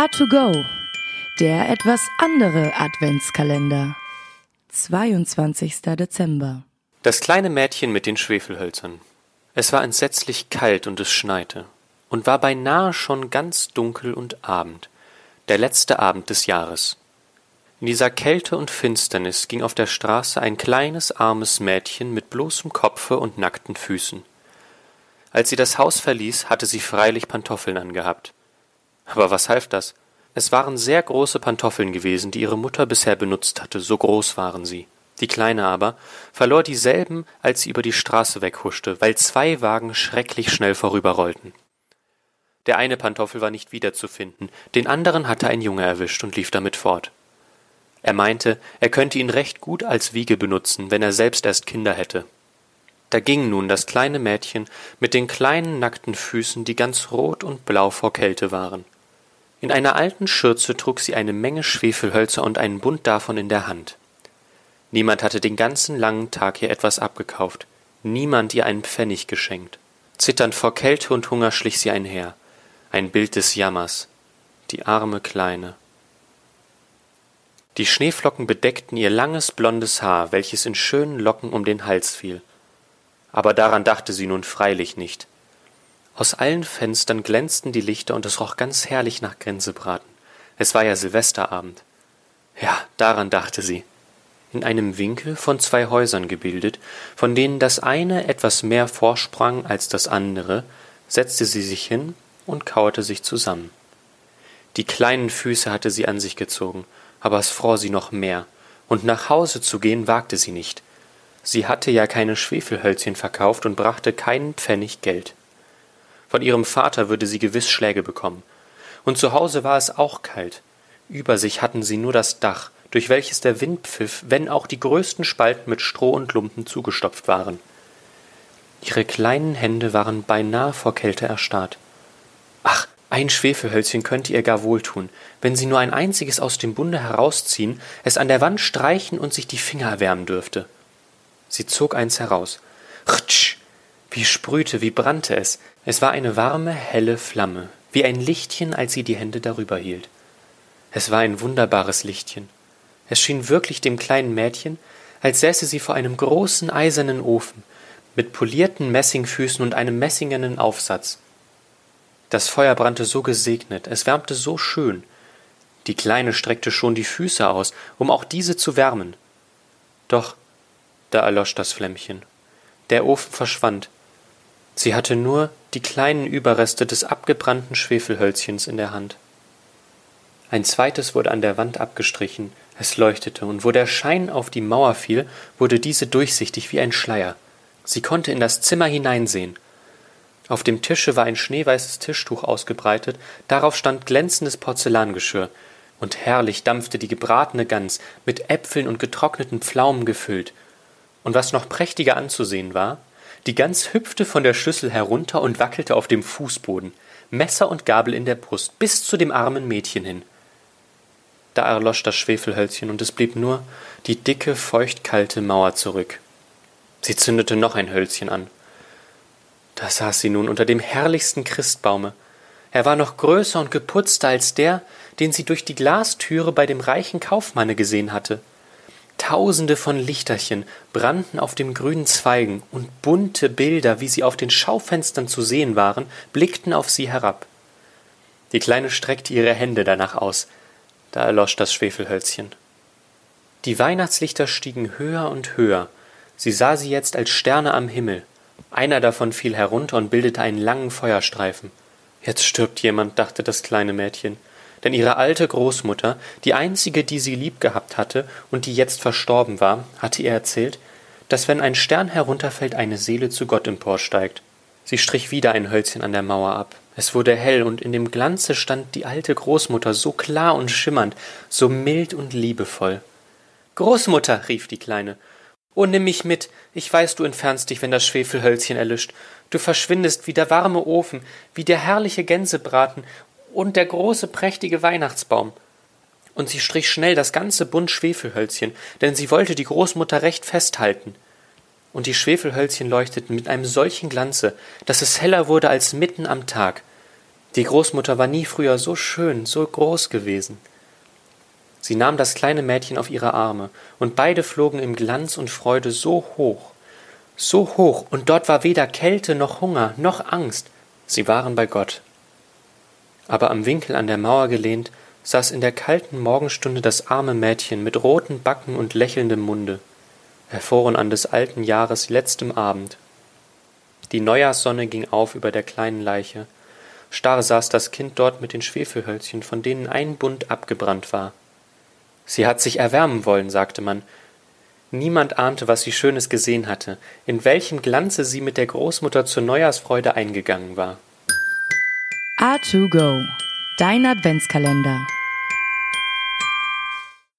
A2Go, der etwas andere Adventskalender. 22. Dezember. Das kleine Mädchen mit den Schwefelhölzern. Es war entsetzlich kalt und es schneite und war beinahe schon ganz dunkel und Abend, der letzte Abend des Jahres. In dieser Kälte und Finsternis ging auf der Straße ein kleines armes Mädchen mit bloßem Kopfe und nackten Füßen. Als sie das Haus verließ, hatte sie freilich Pantoffeln angehabt. Aber was half das? Es waren sehr große Pantoffeln gewesen, die ihre Mutter bisher benutzt hatte, so groß waren sie. Die Kleine aber verlor dieselben, als sie über die Straße weghuschte, weil zwei Wagen schrecklich schnell vorüberrollten. Der eine Pantoffel war nicht wiederzufinden, den anderen hatte ein Junge erwischt und lief damit fort. Er meinte, er könnte ihn recht gut als Wiege benutzen, wenn er selbst erst Kinder hätte. Da ging nun das kleine Mädchen mit den kleinen nackten Füßen, die ganz rot und blau vor Kälte waren. In einer alten Schürze trug sie eine Menge Schwefelhölzer und einen Bund davon in der Hand. Niemand hatte den ganzen langen Tag ihr etwas abgekauft, niemand ihr einen Pfennig geschenkt. Zitternd vor Kälte und Hunger schlich sie einher, ein Bild des Jammers, die arme Kleine. Die Schneeflocken bedeckten ihr langes blondes Haar, welches in schönen Locken um den Hals fiel. Aber daran dachte sie nun freilich nicht. Aus allen Fenstern glänzten die Lichter und es roch ganz herrlich nach Gänsebraten. Es war ja Silvesterabend. Ja, daran dachte sie. In einem Winkel von zwei Häusern gebildet, von denen das eine etwas mehr vorsprang als das andere, setzte sie sich hin und kauerte sich zusammen. Die kleinen Füße hatte sie an sich gezogen, aber es fror sie noch mehr, und nach Hause zu gehen wagte sie nicht. Sie hatte ja keine Schwefelhölzchen verkauft und brachte keinen Pfennig Geld. Von ihrem Vater würde sie gewiss Schläge bekommen. Und zu Hause war es auch kalt. Über sich hatten sie nur das Dach, durch welches der Wind pfiff, wenn auch die größten Spalten mit Stroh und Lumpen zugestopft waren. Ihre kleinen Hände waren beinahe vor Kälte erstarrt. Ach, ein Schwefelhölzchen könnte ihr gar wohltun, wenn sie nur ein einziges aus dem Bunde herausziehen, es an der Wand streichen und sich die Finger erwärmen dürfte. Sie zog eins heraus. Rtsch! Wie sprühte, wie brannte es. Es war eine warme, helle Flamme, wie ein Lichtchen, als sie die Hände darüber hielt. Es war ein wunderbares Lichtchen. Es schien wirklich dem kleinen Mädchen, als säße sie vor einem großen eisernen Ofen, mit polierten Messingfüßen und einem messingenen Aufsatz. Das Feuer brannte so gesegnet, es wärmte so schön. Die Kleine streckte schon die Füße aus, um auch diese zu wärmen. Doch da erlosch das Flämmchen. Der Ofen verschwand, Sie hatte nur die kleinen Überreste des abgebrannten Schwefelhölzchens in der Hand. Ein zweites wurde an der Wand abgestrichen, es leuchtete, und wo der Schein auf die Mauer fiel, wurde diese durchsichtig wie ein Schleier. Sie konnte in das Zimmer hineinsehen. Auf dem Tische war ein schneeweißes Tischtuch ausgebreitet, darauf stand glänzendes Porzellangeschirr, und herrlich dampfte die gebratene Gans, mit Äpfeln und getrockneten Pflaumen gefüllt. Und was noch prächtiger anzusehen war, die Gans hüpfte von der Schüssel herunter und wackelte auf dem Fußboden, Messer und Gabel in der Brust, bis zu dem armen Mädchen hin. Da erlosch das Schwefelhölzchen und es blieb nur die dicke, feuchtkalte Mauer zurück. Sie zündete noch ein Hölzchen an. Da saß sie nun unter dem herrlichsten Christbaume. Er war noch größer und geputzter als der, den sie durch die Glastüre bei dem reichen Kaufmanne gesehen hatte. Tausende von Lichterchen brannten auf den grünen Zweigen, und bunte Bilder, wie sie auf den Schaufenstern zu sehen waren, blickten auf sie herab. Die Kleine streckte ihre Hände danach aus, da erlosch das Schwefelhölzchen. Die Weihnachtslichter stiegen höher und höher, sie sah sie jetzt als Sterne am Himmel. Einer davon fiel herunter und bildete einen langen Feuerstreifen. Jetzt stirbt jemand, dachte das kleine Mädchen denn ihre alte Großmutter, die einzige, die sie lieb gehabt hatte und die jetzt verstorben war, hatte ihr erzählt, dass wenn ein Stern herunterfällt, eine Seele zu Gott emporsteigt. Sie strich wieder ein Hölzchen an der Mauer ab. Es wurde hell, und in dem Glanze stand die alte Großmutter so klar und schimmernd, so mild und liebevoll. Großmutter, rief die Kleine, oh nimm mich mit, ich weiß, du entfernst dich, wenn das Schwefelhölzchen erlischt. Du verschwindest wie der warme Ofen, wie der herrliche Gänsebraten und der große prächtige Weihnachtsbaum. Und sie strich schnell das ganze Bund Schwefelhölzchen, denn sie wollte die Großmutter recht festhalten. Und die Schwefelhölzchen leuchteten mit einem solchen Glanze, dass es heller wurde als mitten am Tag. Die Großmutter war nie früher so schön, so groß gewesen. Sie nahm das kleine Mädchen auf ihre Arme, und beide flogen im Glanz und Freude so hoch, so hoch, und dort war weder Kälte noch Hunger noch Angst, sie waren bei Gott. Aber am Winkel an der Mauer gelehnt, saß in der kalten Morgenstunde das arme Mädchen mit roten Backen und lächelndem Munde, erfroren an des alten Jahres letztem Abend. Die Neujahrssonne ging auf über der kleinen Leiche, starr saß das Kind dort mit den Schwefelhölzchen, von denen ein Bund abgebrannt war. Sie hat sich erwärmen wollen, sagte man. Niemand ahnte, was sie Schönes gesehen hatte, in welchem Glanze sie mit der Großmutter zur Neujahrsfreude eingegangen war. A2Go, dein Adventskalender.